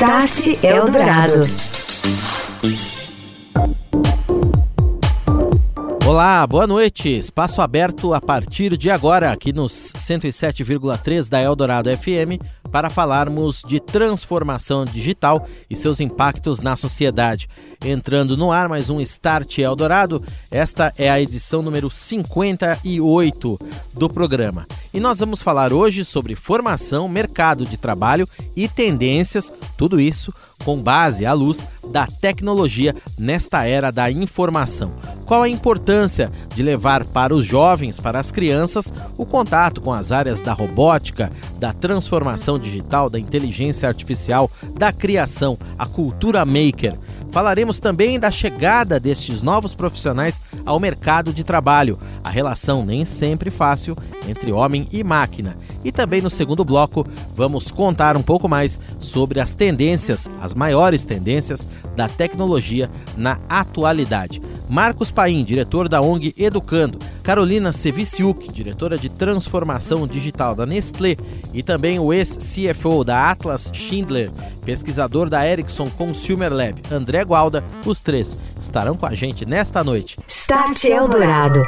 Start Eldorado. Olá, boa noite. Espaço aberto a partir de agora aqui nos 107,3 da Eldorado FM para falarmos de transformação digital e seus impactos na sociedade. Entrando no ar mais um Start Eldorado, esta é a edição número 58 do programa. E nós vamos falar hoje sobre formação, mercado de trabalho e tendências, tudo isso com base à luz da tecnologia nesta era da informação. Qual a importância de levar para os jovens, para as crianças, o contato com as áreas da robótica, da transformação digital, da inteligência artificial, da criação, a cultura maker? Falaremos também da chegada destes novos profissionais ao mercado de trabalho, a relação nem sempre fácil entre homem e máquina. E também no segundo bloco, vamos contar um pouco mais sobre as tendências, as maiores tendências da tecnologia na atualidade. Marcos Paim, diretor da ONG Educando, Carolina Seviciuk, diretora de transformação digital da Nestlé, e também o ex-CFO da Atlas Schindler, pesquisador da Ericsson Consumer Lab, André Gualda, os três estarão com a gente nesta noite. Start Eldorado.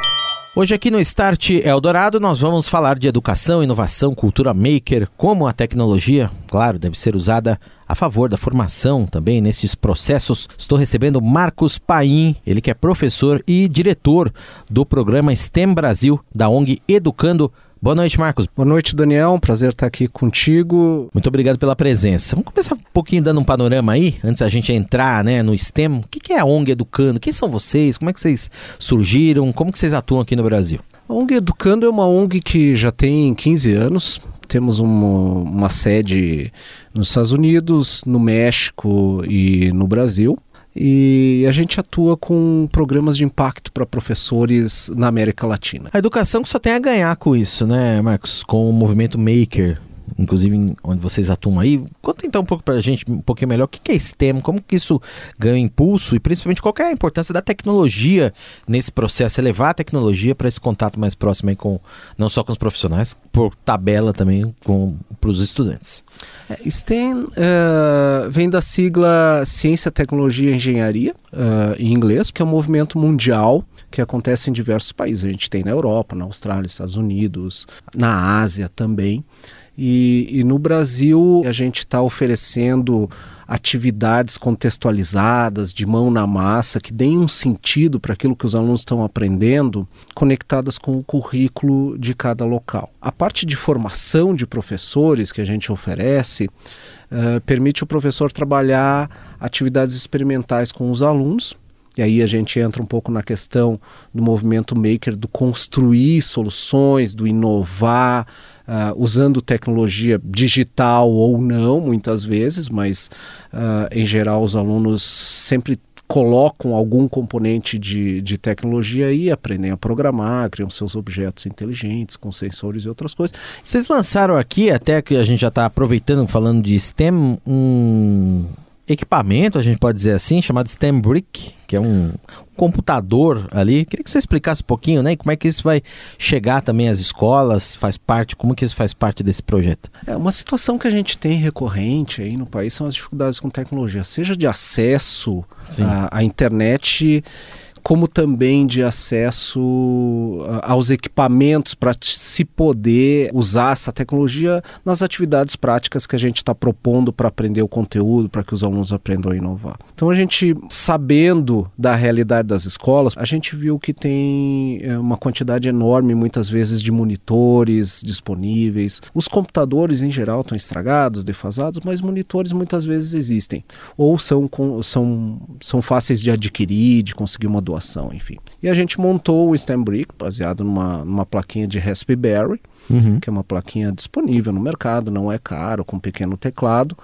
Hoje aqui no Start Eldorado nós vamos falar de educação, inovação, cultura maker, como a tecnologia, claro, deve ser usada a favor da formação também nesses processos. Estou recebendo Marcos Paim, ele que é professor e diretor do programa STEM Brasil da ONG Educando Boa noite, Marcos. Boa noite, Daniel. Um prazer estar aqui contigo. Muito obrigado pela presença. Vamos começar um pouquinho dando um panorama aí, antes da gente entrar né, no STEM. O que é a ONG Educando? Quem são vocês? Como é que vocês surgiram? Como que vocês atuam aqui no Brasil? A ONG Educando é uma ONG que já tem 15 anos. Temos uma, uma sede nos Estados Unidos, no México e no Brasil e a gente atua com programas de impacto para professores na América Latina. A educação só tem a ganhar com isso, né, Marcos? Com o movimento Maker, inclusive onde vocês atuam aí. Conta então um pouco para a gente, um pouquinho melhor, o que é STEM, como que isso ganha impulso e principalmente qual é a importância da tecnologia nesse processo, é levar a tecnologia para esse contato mais próximo aí com, não só com os profissionais, por tabela também para os estudantes. É, STEM uh, vem da sigla Ciência, Tecnologia e Engenharia, uh, em inglês, que é um movimento mundial que acontece em diversos países. A gente tem na Europa, na Austrália, Estados Unidos, na Ásia também. E, e no Brasil a gente está oferecendo atividades contextualizadas, de mão na massa, que deem um sentido para aquilo que os alunos estão aprendendo, conectadas com o currículo de cada local. A parte de formação de professores que a gente oferece uh, permite o professor trabalhar atividades experimentais com os alunos e aí a gente entra um pouco na questão do movimento maker, do construir soluções, do inovar, uh, usando tecnologia digital ou não, muitas vezes, mas uh, em geral os alunos sempre colocam algum componente de, de tecnologia aí, aprendem a programar, criam seus objetos inteligentes com sensores e outras coisas. Vocês lançaram aqui, até que a gente já está aproveitando, falando de STEM, um equipamento, a gente pode dizer assim, chamado STEM Brick, que é um computador ali. Queria que você explicasse um pouquinho, né? Como é que isso vai chegar também às escolas, faz parte, como que isso faz parte desse projeto? É uma situação que a gente tem recorrente aí no país são as dificuldades com tecnologia, seja de acesso à, à internet como também de acesso aos equipamentos para se poder usar essa tecnologia nas atividades práticas que a gente está propondo para aprender o conteúdo, para que os alunos aprendam a inovar. Então a gente, sabendo da realidade das escolas, a gente viu que tem é, uma quantidade enorme, muitas vezes, de monitores disponíveis. Os computadores, em geral, estão estragados, defasados, mas monitores muitas vezes existem. Ou são, são, são fáceis de adquirir, de conseguir uma doação, enfim. E a gente montou o STEM Brick, baseado numa, numa plaquinha de Raspberry, uhum. que é uma plaquinha disponível no mercado, não é caro, com um pequeno teclado.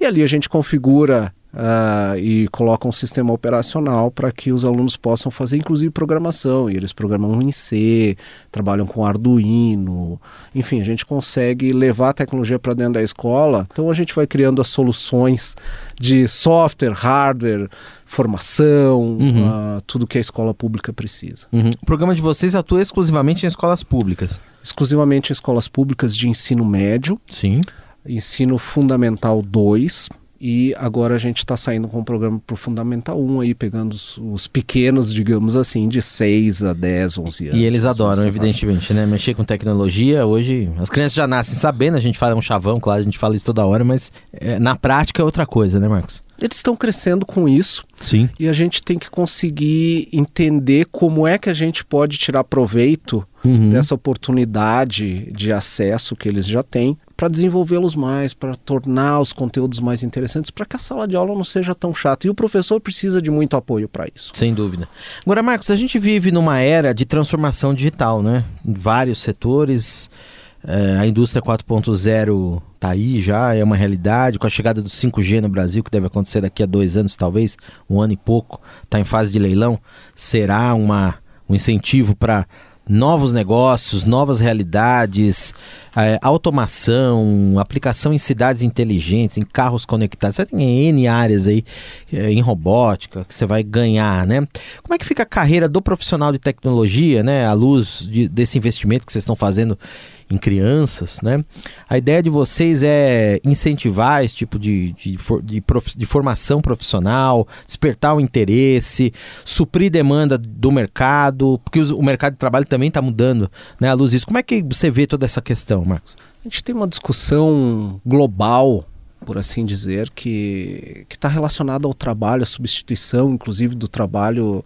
E ali a gente configura Uh, e coloca um sistema operacional para que os alunos possam fazer, inclusive, programação. E eles programam em C, trabalham com Arduino. Enfim, a gente consegue levar a tecnologia para dentro da escola. Então, a gente vai criando as soluções de software, hardware, formação, uhum. uh, tudo que a escola pública precisa. Uhum. O programa de vocês atua exclusivamente em escolas públicas? Exclusivamente em escolas públicas de ensino médio. Sim. Ensino Fundamental 2 e agora a gente está saindo com um programa para o Fundamental 1 aí, pegando os, os, pequenos, digamos assim, de 6 a 10, 11 anos. E eles adoram, evidentemente, né? Mexer com tecnologia, hoje as crianças já nascem sabendo, a gente fala um chavão, claro, a gente fala isso toda hora, mas é, na prática é outra coisa, né, Marcos? Eles estão crescendo com isso. Sim. E a gente tem que conseguir entender como é que a gente pode tirar proveito uhum. dessa oportunidade de acesso que eles já têm para desenvolvê-los mais, para tornar os conteúdos mais interessantes, para que a sala de aula não seja tão chata. E o professor precisa de muito apoio para isso. Sem dúvida. Agora, Marcos, a gente vive numa era de transformação digital, né? Em vários setores. É, a indústria 4.0 está aí já, é uma realidade. Com a chegada do 5G no Brasil, que deve acontecer daqui a dois anos, talvez, um ano e pouco, está em fase de leilão, será uma, um incentivo para novos negócios, novas realidades, é, automação, aplicação em cidades inteligentes, em carros conectados. Você tem N áreas aí é, em robótica que você vai ganhar, né? Como é que fica a carreira do profissional de tecnologia, né? À luz de, desse investimento que vocês estão fazendo em crianças, né? A ideia de vocês é incentivar esse tipo de, de, de, prof, de formação profissional, despertar o interesse, suprir demanda do mercado, porque o mercado de trabalho também está mudando, né? À luz disso. Como é que você vê toda essa questão, Marcos? A gente tem uma discussão global por assim dizer, que está relacionada ao trabalho, à substituição, inclusive, do trabalho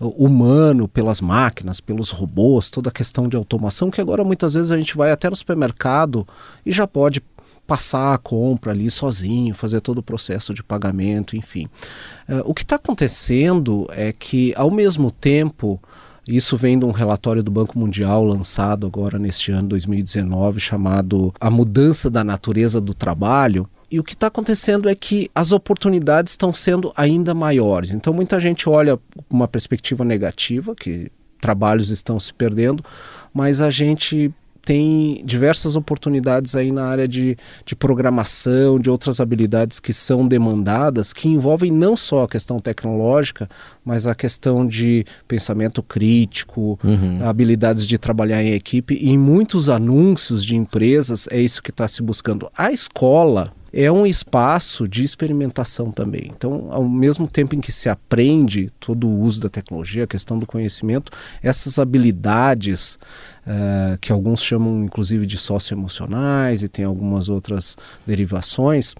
uh, humano pelas máquinas, pelos robôs, toda a questão de automação, que agora muitas vezes a gente vai até no supermercado e já pode passar a compra ali sozinho, fazer todo o processo de pagamento, enfim. Uh, o que está acontecendo é que, ao mesmo tempo, isso vem de um relatório do Banco Mundial lançado agora neste ano 2019, chamado A Mudança da Natureza do Trabalho. E o que está acontecendo é que as oportunidades estão sendo ainda maiores. Então, muita gente olha uma perspectiva negativa, que trabalhos estão se perdendo, mas a gente tem diversas oportunidades aí na área de, de programação, de outras habilidades que são demandadas, que envolvem não só a questão tecnológica, mas a questão de pensamento crítico, uhum. habilidades de trabalhar em equipe. E em muitos anúncios de empresas é isso que está se buscando. A escola, é um espaço de experimentação também. Então, ao mesmo tempo em que se aprende todo o uso da tecnologia, a questão do conhecimento, essas habilidades uh, que alguns chamam inclusive de socioemocionais e tem algumas outras derivações,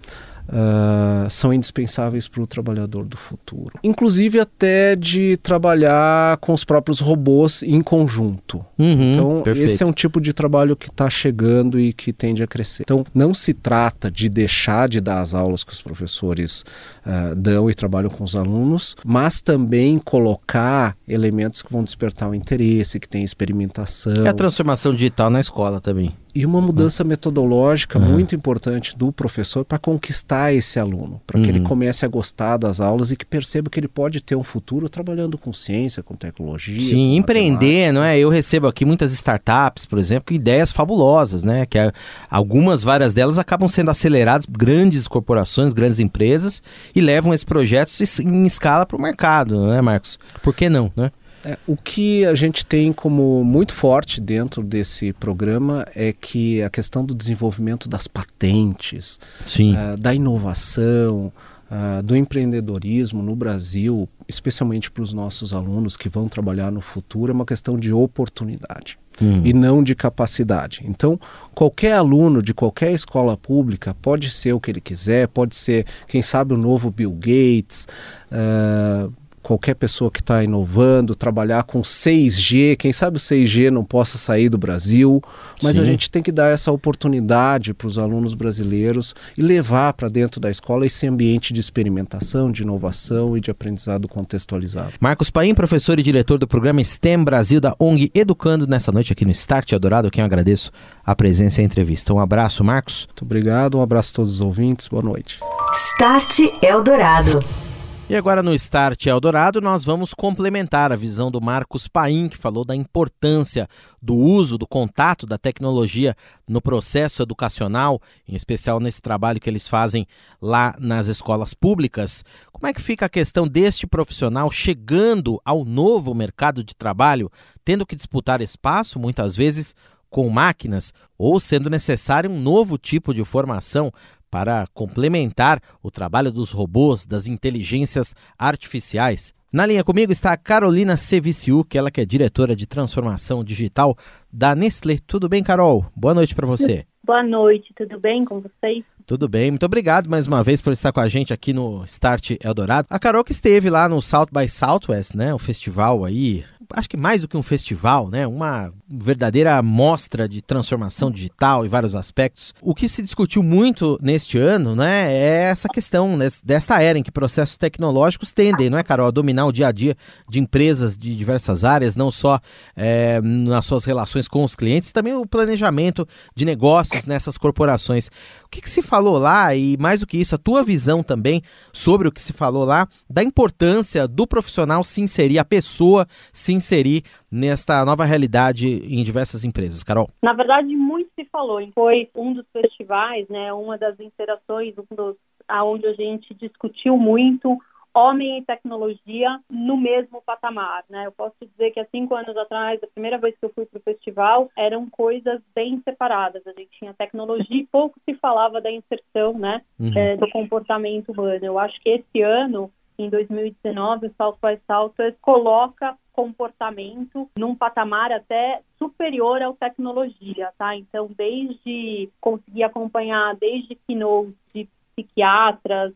uh, são indispensáveis para o trabalhador do futuro. Inclusive até de trabalhar com os próprios robôs em conjunto. Uhum, então, perfeito. esse é um tipo de trabalho que está chegando e que tende a crescer. Então, não se trata de deixar de dar as aulas que os professores uh, dão e trabalham com os alunos, mas também colocar elementos que vão despertar o interesse, que tem experimentação. É a transformação digital na escola também e uma mudança metodológica uhum. muito importante do professor para conquistar esse aluno, para que uhum. ele comece a gostar das aulas e que perceba que ele pode ter um futuro trabalhando com ciência, com tecnologia. Sim, com empreender, não é? Eu recebo aqui muitas startups, por exemplo, com ideias fabulosas, né? Que algumas, várias delas acabam sendo aceleradas, grandes corporações, grandes empresas, e levam esses projetos em escala para o mercado, né, Marcos? Por que não, né? É, o que a gente tem como muito forte dentro desse programa é que a questão do desenvolvimento das patentes, uh, da inovação, uh, do empreendedorismo no Brasil, especialmente para os nossos alunos que vão trabalhar no futuro, é uma questão de oportunidade. Hum. E não de capacidade. Então, qualquer aluno de qualquer escola pública pode ser o que ele quiser, pode ser, quem sabe, o novo Bill Gates, uh, qualquer pessoa que está inovando, trabalhar com 6G, quem sabe o 6G não possa sair do Brasil, mas Sim. a gente tem que dar essa oportunidade para os alunos brasileiros e levar para dentro da escola esse ambiente de experimentação, de inovação e de aprendizado contextualizado. Marcos Paim, professor e diretor do programa STEM Brasil da ONG Educando nessa noite aqui no Start Eldorado, quem eu agradeço a presença e a entrevista. Um abraço, Marcos. Muito obrigado, um abraço a todos os ouvintes, boa noite. Start Eldorado. E agora no Start Eldorado nós vamos complementar a visão do Marcos Paim, que falou da importância do uso, do contato da tecnologia no processo educacional, em especial nesse trabalho que eles fazem lá nas escolas públicas. Como é que fica a questão deste profissional chegando ao novo mercado de trabalho, tendo que disputar espaço, muitas vezes, com máquinas ou sendo necessário um novo tipo de formação para complementar o trabalho dos robôs, das inteligências artificiais. Na linha comigo está a Carolina Seviciuk, ela que é diretora de transformação digital da Nestlé. Tudo bem, Carol? Boa noite para você. Boa noite, tudo bem com vocês? Tudo bem, muito obrigado mais uma vez por estar com a gente aqui no Start Eldorado. A Carol que esteve lá no South by Southwest, né, o festival aí acho que mais do que um festival, né? Uma verdadeira mostra de transformação digital em vários aspectos. O que se discutiu muito neste ano, né, é essa questão né, desta era em que processos tecnológicos tendem, não é, Carol, a dominar o dia a dia de empresas de diversas áreas, não só é, nas suas relações com os clientes, também o planejamento de negócios nessas corporações. O que, que se falou lá e mais do que isso, a tua visão também sobre o que se falou lá da importância do profissional se inserir, a pessoa se inserir nesta nova realidade em diversas empresas, Carol? Na verdade, muito se falou. Foi um dos festivais, né, uma das interações, um dos aonde a gente discutiu muito homem e tecnologia no mesmo patamar, né? Eu posso dizer que há cinco anos atrás, a primeira vez que eu fui para o festival, eram coisas bem separadas. A gente tinha tecnologia e pouco se falava da inserção, né, uhum. é, do comportamento humano. Eu acho que esse ano em 2019, o South by Southwest coloca comportamento num patamar até superior ao tecnologia, tá? Então, desde conseguir acompanhar desde keynotes de psiquiatras,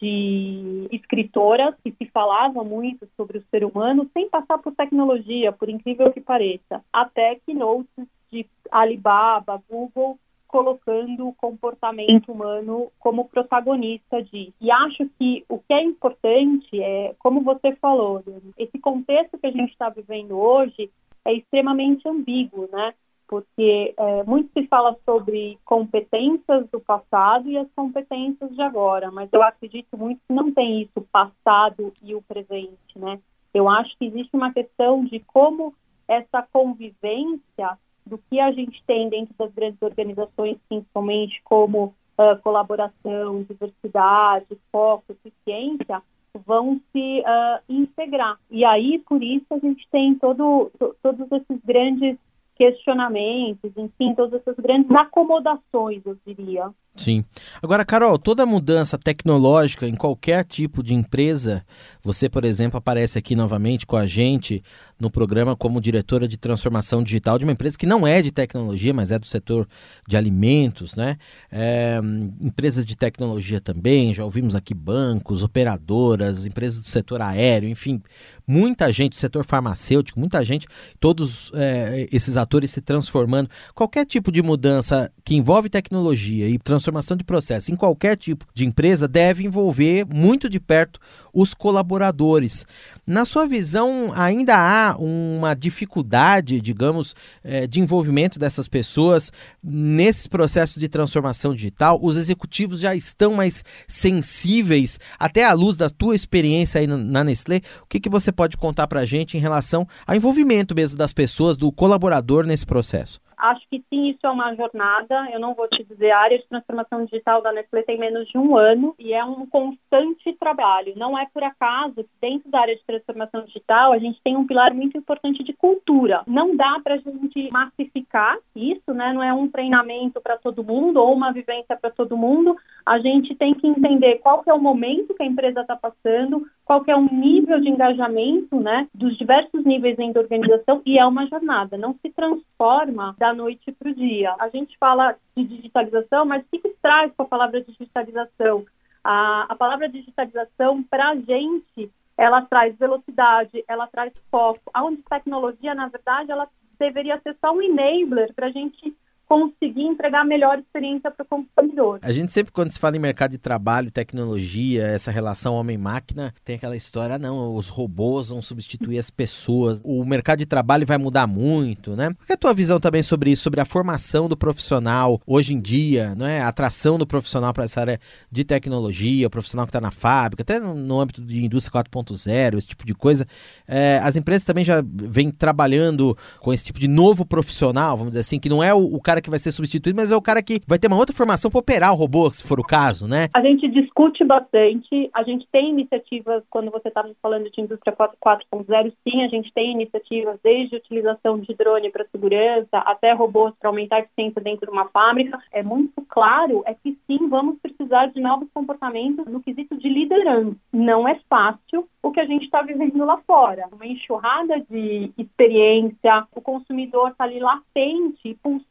de escritoras que se falava muito sobre o ser humano sem passar por tecnologia, por incrível que pareça, até keynotes de Alibaba, Google colocando o comportamento humano como protagonista disso. E acho que o que é importante é, como você falou, esse contexto que a gente está vivendo hoje é extremamente ambíguo, né? Porque é, muito se fala sobre competências do passado e as competências de agora, mas eu acredito muito que não tem isso, o passado e o presente, né? Eu acho que existe uma questão de como essa convivência do que a gente tem dentro das grandes organizações, principalmente como uh, colaboração, diversidade, foco, eficiência, vão se uh, integrar. E aí, por isso, a gente tem todo, to, todos esses grandes questionamentos, enfim, todas essas grandes acomodações, eu diria. Sim. Agora, Carol, toda mudança tecnológica em qualquer tipo de empresa, você, por exemplo, aparece aqui novamente com a gente no programa como diretora de transformação digital de uma empresa que não é de tecnologia, mas é do setor de alimentos, né? É, empresas de tecnologia também, já ouvimos aqui bancos, operadoras, empresas do setor aéreo, enfim, muita gente, setor farmacêutico, muita gente, todos é, esses atores se transformando. Qualquer tipo de mudança que envolve tecnologia e transformação transformação de processo em qualquer tipo de empresa deve envolver muito de perto os colaboradores. Na sua visão, ainda há uma dificuldade, digamos, eh, de envolvimento dessas pessoas nesses processos de transformação digital? Os executivos já estão mais sensíveis, até à luz da tua experiência aí na Nestlé? O que, que você pode contar para a gente em relação ao envolvimento mesmo das pessoas, do colaborador nesse processo? Acho que sim, isso é uma jornada. Eu não vou te dizer, a área de transformação digital da Nestlé tem menos de um ano e é um constante trabalho. Não é por acaso que dentro da área de transformação digital a gente tem um pilar muito importante de cultura. Não dá para a gente massificar isso, né? Não é um treinamento para todo mundo ou uma vivência para todo mundo. A gente tem que entender qual que é o momento que a empresa está passando, qual é o nível de engajamento, né, dos diversos níveis dentro da organização e é uma jornada, não se transforma da noite para o dia. A gente fala de digitalização, mas o que, que traz com a palavra digitalização? A, a palavra digitalização, para a gente, ela traz velocidade, ela traz foco, aonde tecnologia, na verdade, ela deveria ser só um enabler para a gente conseguir entregar a melhor experiência para o consumidor. A gente sempre, quando se fala em mercado de trabalho, tecnologia, essa relação homem-máquina, tem aquela história, não, os robôs vão substituir as pessoas, o mercado de trabalho vai mudar muito, né? Qual é a tua visão também sobre isso, sobre a formação do profissional hoje em dia, não é? A atração do profissional para essa área de tecnologia, o profissional que está na fábrica, até no, âmbito de indústria 4.0, esse tipo de coisa. É, as empresas também já vêm trabalhando com esse tipo de novo profissional, vamos dizer assim, que não é o, o cara que vai ser substituído, mas é o cara que vai ter uma outra formação para operar o robô, se for o caso, né? A gente discute bastante, a gente tem iniciativas, quando você estava falando de indústria 4.0, sim, a gente tem iniciativas desde utilização de drone para segurança até robôs para aumentar a eficiência dentro de uma fábrica. É muito claro é que sim, vamos precisar de novos comportamentos no quesito de liderança. Não é fácil o que a gente está vivendo lá fora. Uma enxurrada de experiência, o consumidor está ali latente, pulsando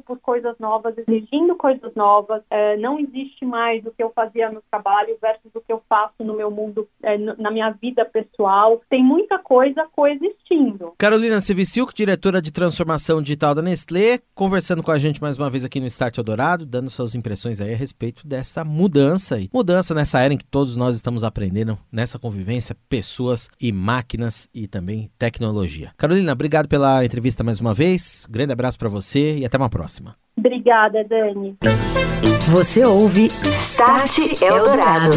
por coisas novas, exigindo coisas novas. É, não existe mais o que eu fazia no trabalho versus o que eu faço no meu mundo, é, na minha vida pessoal. Tem muita coisa coexistindo. Carolina Civisilco, diretora de transformação digital da Nestlé, conversando com a gente mais uma vez aqui no Start Eldorado, dando suas impressões aí a respeito dessa mudança. Mudança nessa era em que todos nós estamos aprendendo, nessa convivência, pessoas e máquinas e também tecnologia. Carolina, obrigado pela entrevista mais uma vez. Grande abraço para você e até uma. Obrigada, Dani. Você ouve Start Eldorado.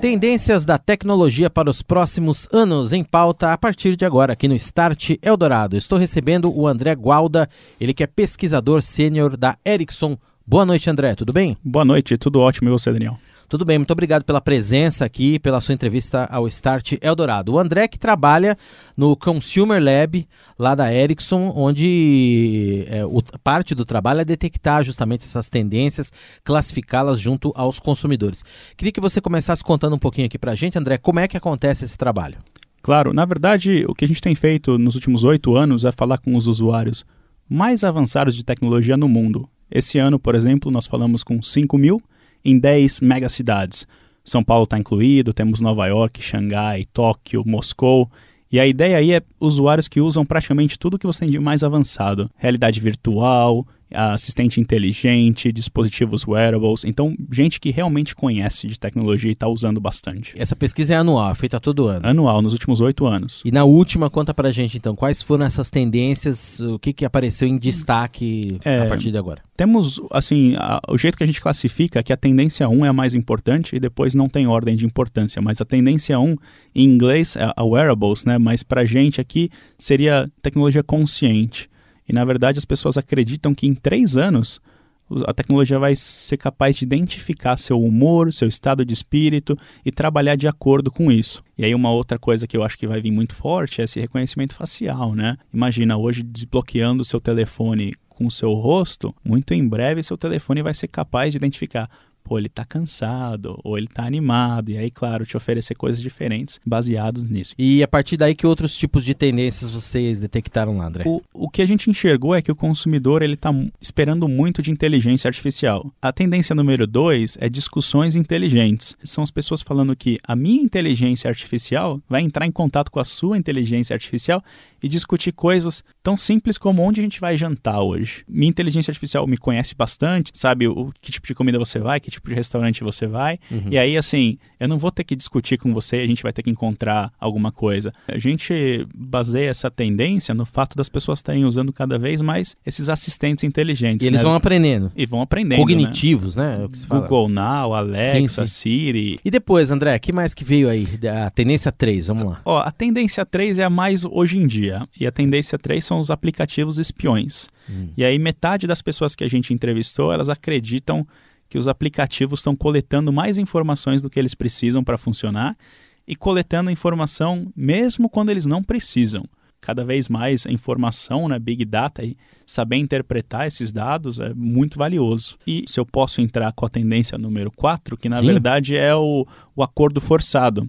Tendências da tecnologia para os próximos anos em pauta a partir de agora aqui no Start Eldorado. Estou recebendo o André Gualda, ele que é pesquisador sênior da Ericsson. Boa noite, André, tudo bem? Boa noite, tudo ótimo e você, Daniel? Tudo bem, muito obrigado pela presença aqui, pela sua entrevista ao Start Eldorado. O André que trabalha no Consumer Lab lá da Ericsson, onde é, o, parte do trabalho é detectar justamente essas tendências, classificá-las junto aos consumidores. Queria que você começasse contando um pouquinho aqui para a gente, André, como é que acontece esse trabalho? Claro, na verdade, o que a gente tem feito nos últimos oito anos é falar com os usuários mais avançados de tecnologia no mundo. Esse ano, por exemplo, nós falamos com 5 mil em 10 megacidades. São Paulo está incluído, temos Nova York, Xangai, Tóquio, Moscou. E a ideia aí é usuários que usam praticamente tudo que você tem de mais avançado: realidade virtual, assistente inteligente, dispositivos wearables. Então, gente que realmente conhece de tecnologia e está usando bastante. Essa pesquisa é anual, é feita todo ano? Anual, nos últimos oito anos. E na última, conta pra gente então, quais foram essas tendências, o que, que apareceu em destaque é, a partir de agora? Temos, assim, a, o jeito que a gente classifica é que a tendência 1 é a mais importante e depois não tem ordem de importância, mas a tendência 1, em inglês, é a wearables, né? Mas pra gente aqui seria tecnologia consciente. E na verdade as pessoas acreditam que em três anos a tecnologia vai ser capaz de identificar seu humor, seu estado de espírito e trabalhar de acordo com isso. E aí uma outra coisa que eu acho que vai vir muito forte é esse reconhecimento facial, né? Imagina hoje desbloqueando o seu telefone com o seu rosto, muito em breve seu telefone vai ser capaz de identificar pô, ele tá cansado, ou ele tá animado, e aí, claro, te oferecer coisas diferentes baseados nisso. E a partir daí, que outros tipos de tendências vocês detectaram lá, André? O, o que a gente enxergou é que o consumidor, ele tá esperando muito de inteligência artificial. A tendência número dois é discussões inteligentes. São as pessoas falando que a minha inteligência artificial vai entrar em contato com a sua inteligência artificial e discutir coisas tão simples como onde a gente vai jantar hoje. Minha inteligência artificial me conhece bastante, sabe o que tipo de comida você vai, que tipo de restaurante você vai. Uhum. E aí, assim, eu não vou ter que discutir com você, a gente vai ter que encontrar alguma coisa. A gente baseia essa tendência no fato das pessoas estarem usando cada vez mais esses assistentes inteligentes. E eles né? vão aprendendo. E vão aprendendo. Cognitivos, né? né? É Google Now, Alexa, sim, sim. Siri. E depois, André, que mais que veio aí? A tendência 3, vamos lá. Ó, a tendência 3 é a mais hoje em dia. E a tendência 3 são os aplicativos espiões. Hum. E aí metade das pessoas que a gente entrevistou, elas acreditam que os aplicativos estão coletando mais informações do que eles precisam para funcionar e coletando informação mesmo quando eles não precisam. Cada vez mais a informação, né, Big Data, e saber interpretar esses dados é muito valioso. E se eu posso entrar com a tendência número 4, que na Sim. verdade é o, o acordo forçado.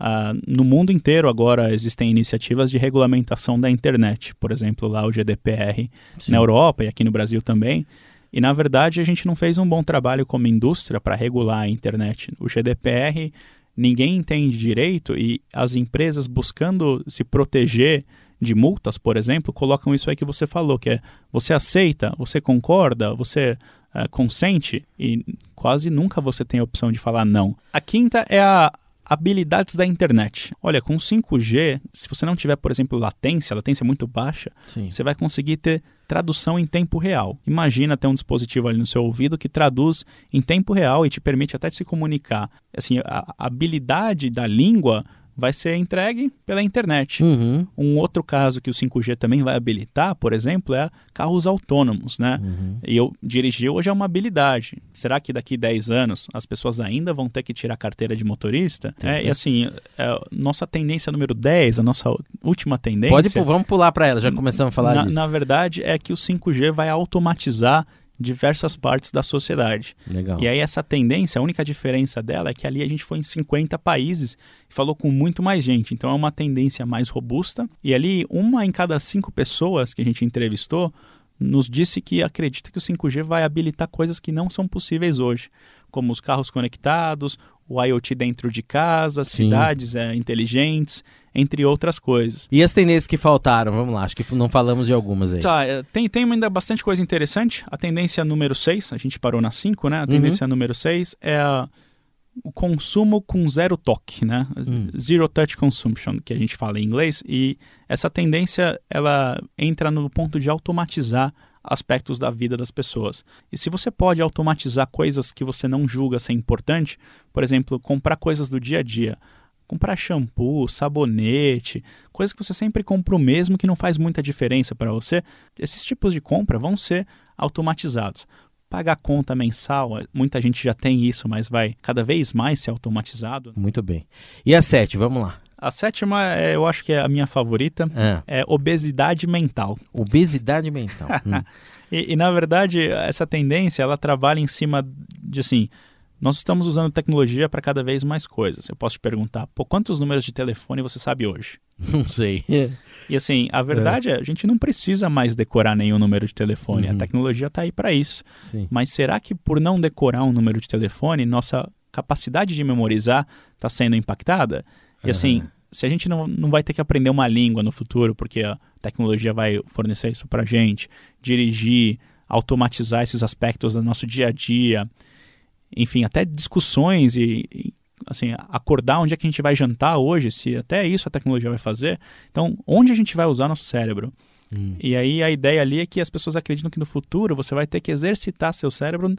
Uh, no mundo inteiro agora existem iniciativas de regulamentação da internet, por exemplo, lá o GDPR Sim. na Europa e aqui no Brasil também. E na verdade a gente não fez um bom trabalho como indústria para regular a internet. O GDPR ninguém entende direito e as empresas buscando se proteger de multas, por exemplo, colocam isso aí que você falou, que é você aceita, você concorda, você uh, consente e quase nunca você tem a opção de falar não. A quinta é a habilidades da internet. Olha, com 5G, se você não tiver, por exemplo, latência, latência muito baixa, Sim. você vai conseguir ter tradução em tempo real. Imagina ter um dispositivo ali no seu ouvido que traduz em tempo real e te permite até se comunicar. Assim, a habilidade da língua vai ser entregue pela internet. Uhum. Um outro caso que o 5G também vai habilitar, por exemplo, é carros autônomos, né? Uhum. E eu dirigir hoje é uma habilidade. Será que daqui 10 anos as pessoas ainda vão ter que tirar a carteira de motorista? É, e assim, é, nossa tendência número 10, a nossa última tendência... Pode, vamos pular para ela, já começamos a falar na, disso. Na verdade, é que o 5G vai automatizar diversas partes da sociedade. Legal. E aí essa tendência, a única diferença dela é que ali a gente foi em 50 países e falou com muito mais gente. Então é uma tendência mais robusta. E ali uma em cada cinco pessoas que a gente entrevistou nos disse que acredita que o 5G vai habilitar coisas que não são possíveis hoje, como os carros conectados, o IoT dentro de casa, Sim. cidades é, inteligentes, entre outras coisas. E as tendências que faltaram? Vamos lá, acho que não falamos de algumas aí. Tá, é, tem, tem ainda bastante coisa interessante. A tendência número 6, a gente parou na 5, né? A tendência número 6 é a- o consumo com zero toque, né? Hum. Zero touch consumption, que a gente fala em inglês. E essa tendência, ela entra no ponto de automatizar aspectos da vida das pessoas. E se você pode automatizar coisas que você não julga ser importante, por exemplo, comprar coisas do dia a dia, comprar shampoo, sabonete, coisas que você sempre compra o mesmo que não faz muita diferença para você, esses tipos de compra vão ser automatizados. Pagar conta mensal, muita gente já tem isso, mas vai cada vez mais ser automatizado. Muito bem. E a sete, vamos lá. A sétima, é, eu acho que é a minha favorita, Ah, é obesidade mental. obesidade mental. Hum. E, e, na verdade, essa tendência, ela trabalha em cima de assim, nós estamos usando tecnologia para cada vez mais coisas. Eu posso te perguntar, pô, quantos números de telefone você sabe hoje? Não sei. E assim, a verdade é, a gente não precisa mais decorar nenhum número de telefone. Uhum. A tecnologia está aí para isso. Sim. Mas será que por não decorar um número de telefone, nossa capacidade de memorizar está sendo impactada? E assim, se a gente não, não vai ter que aprender uma língua no futuro, porque a tecnologia vai fornecer isso para gente, dirigir, automatizar esses aspectos do nosso dia a dia, enfim, até discussões e, e, assim, acordar onde é que a gente vai jantar hoje, se até isso a tecnologia vai fazer. Então, onde a gente vai usar nosso cérebro? Hum. E aí a ideia ali é que as pessoas acreditam que no futuro você vai ter que exercitar seu cérebro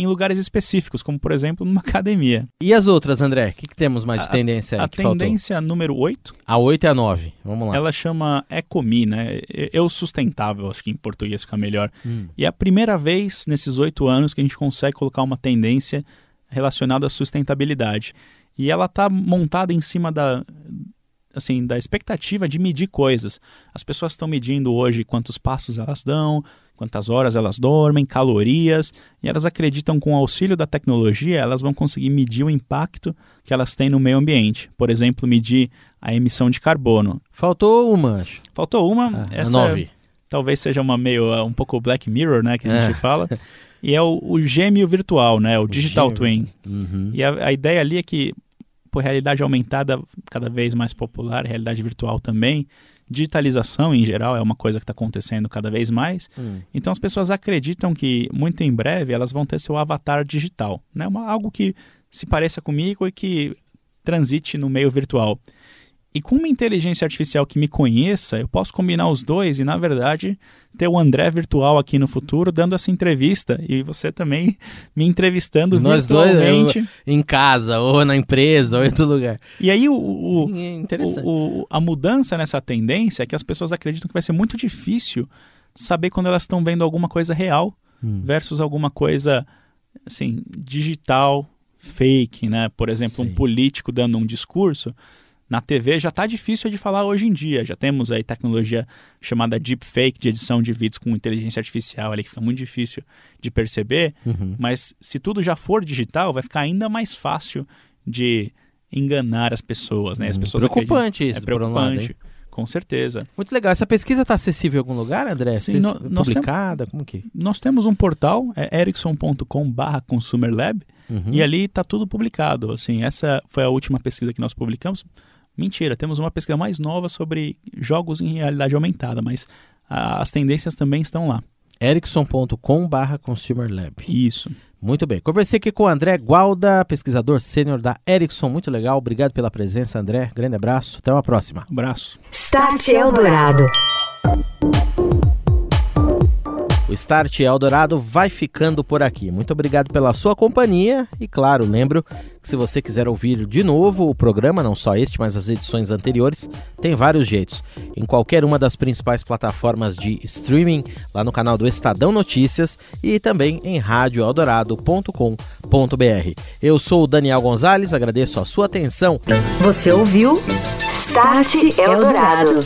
em lugares específicos, como por exemplo numa academia. E as outras, André? O que, que temos mais de A- tendência aí a que faltou? tendência número 8, A 8 e a 9. Vamos lá. ela chama Ecomi, né? Eu sustentável, acho que em português fica melhor. Hum. E é a primeira vez nesses oito anos que a gente consegue colocar uma tendência relacionada à sustentabilidade. E ela está montada em cima da, assim, da expectativa de medir coisas. As pessoas estão medindo hoje quantos passos elas dão, quantas horas elas dormem, calorias, e elas acreditam que com o auxílio da tecnologia elas vão conseguir medir o impacto que elas têm no meio ambiente. Por exemplo, medir a emissão de carbono. Faltou uma, acho. Faltou uma, Ah, a essa é 9. talvez seja uma meio uh, um pouco Black Mirror, né, que a gente É. fala. E é o, o gêmeo virtual, né, o, Digital gêmeo. Twin. Uhum. E a, a ideia ali é que, por realidade aumentada cada vez mais popular, realidade virtual também, digitalização em geral é uma coisa que está acontecendo cada vez mais. Hum. Então as pessoas acreditam que muito em breve elas vão ter seu avatar digital, né, uma, algo que se pareça comigo e que transite no meio virtual. E com uma inteligência artificial que me conheça, eu posso combinar os dois e, na verdade, ter o André virtual aqui no futuro dando essa entrevista e você também me entrevistando Nós dois, virtualmente. Em casa, ou na empresa, ou em outro lugar. E aí o, o, É o- a mudança nessa tendência é que as pessoas acreditam que vai ser muito difícil saber quando elas estão vendo alguma coisa real Hum. versus alguma coisa assim digital, fake, né? Por exemplo, Sim. um político dando um discurso na TV já está difícil de falar hoje em dia. Já temos aí tecnologia chamada deepfake de edição de vídeos com inteligência artificial ali que fica muito difícil de perceber. Uhum. Mas se tudo já for digital, vai ficar ainda mais fácil de enganar as pessoas, né? As Hum, pessoas preocupante acreditam- isso, é lado, preocupante, com certeza. Muito legal. Essa pesquisa está acessível em algum lugar, André? Sim, no- publicada? Como que? Nós temos um portal, é ericsson.com/consumer lab, Uhum. e ali está tudo publicado. Assim, essa foi a última pesquisa que nós publicamos. Mentira, temos uma pesquisa mais nova sobre jogos em realidade aumentada, mas as tendências também estão lá. ericsson.com barra consumer lab. Isso. Muito bem. Conversei aqui com o André Gualda, pesquisador sênior da Ericsson. Muito legal. Obrigado pela presença, André. Grande abraço. Até uma próxima. Abraço. Start Eldorado. O Start Eldorado vai ficando por aqui. Muito obrigado pela sua companhia e, claro, lembro que se você quiser ouvir de novo o programa, não só este, mas as edições anteriores, tem vários jeitos. Em qualquer uma das principais plataformas de streaming, lá no canal do Estadão Notícias e também em radioeldorado.com.br. Eu sou o Daniel Gonzalez, agradeço a sua atenção. Você ouviu Start Eldorado.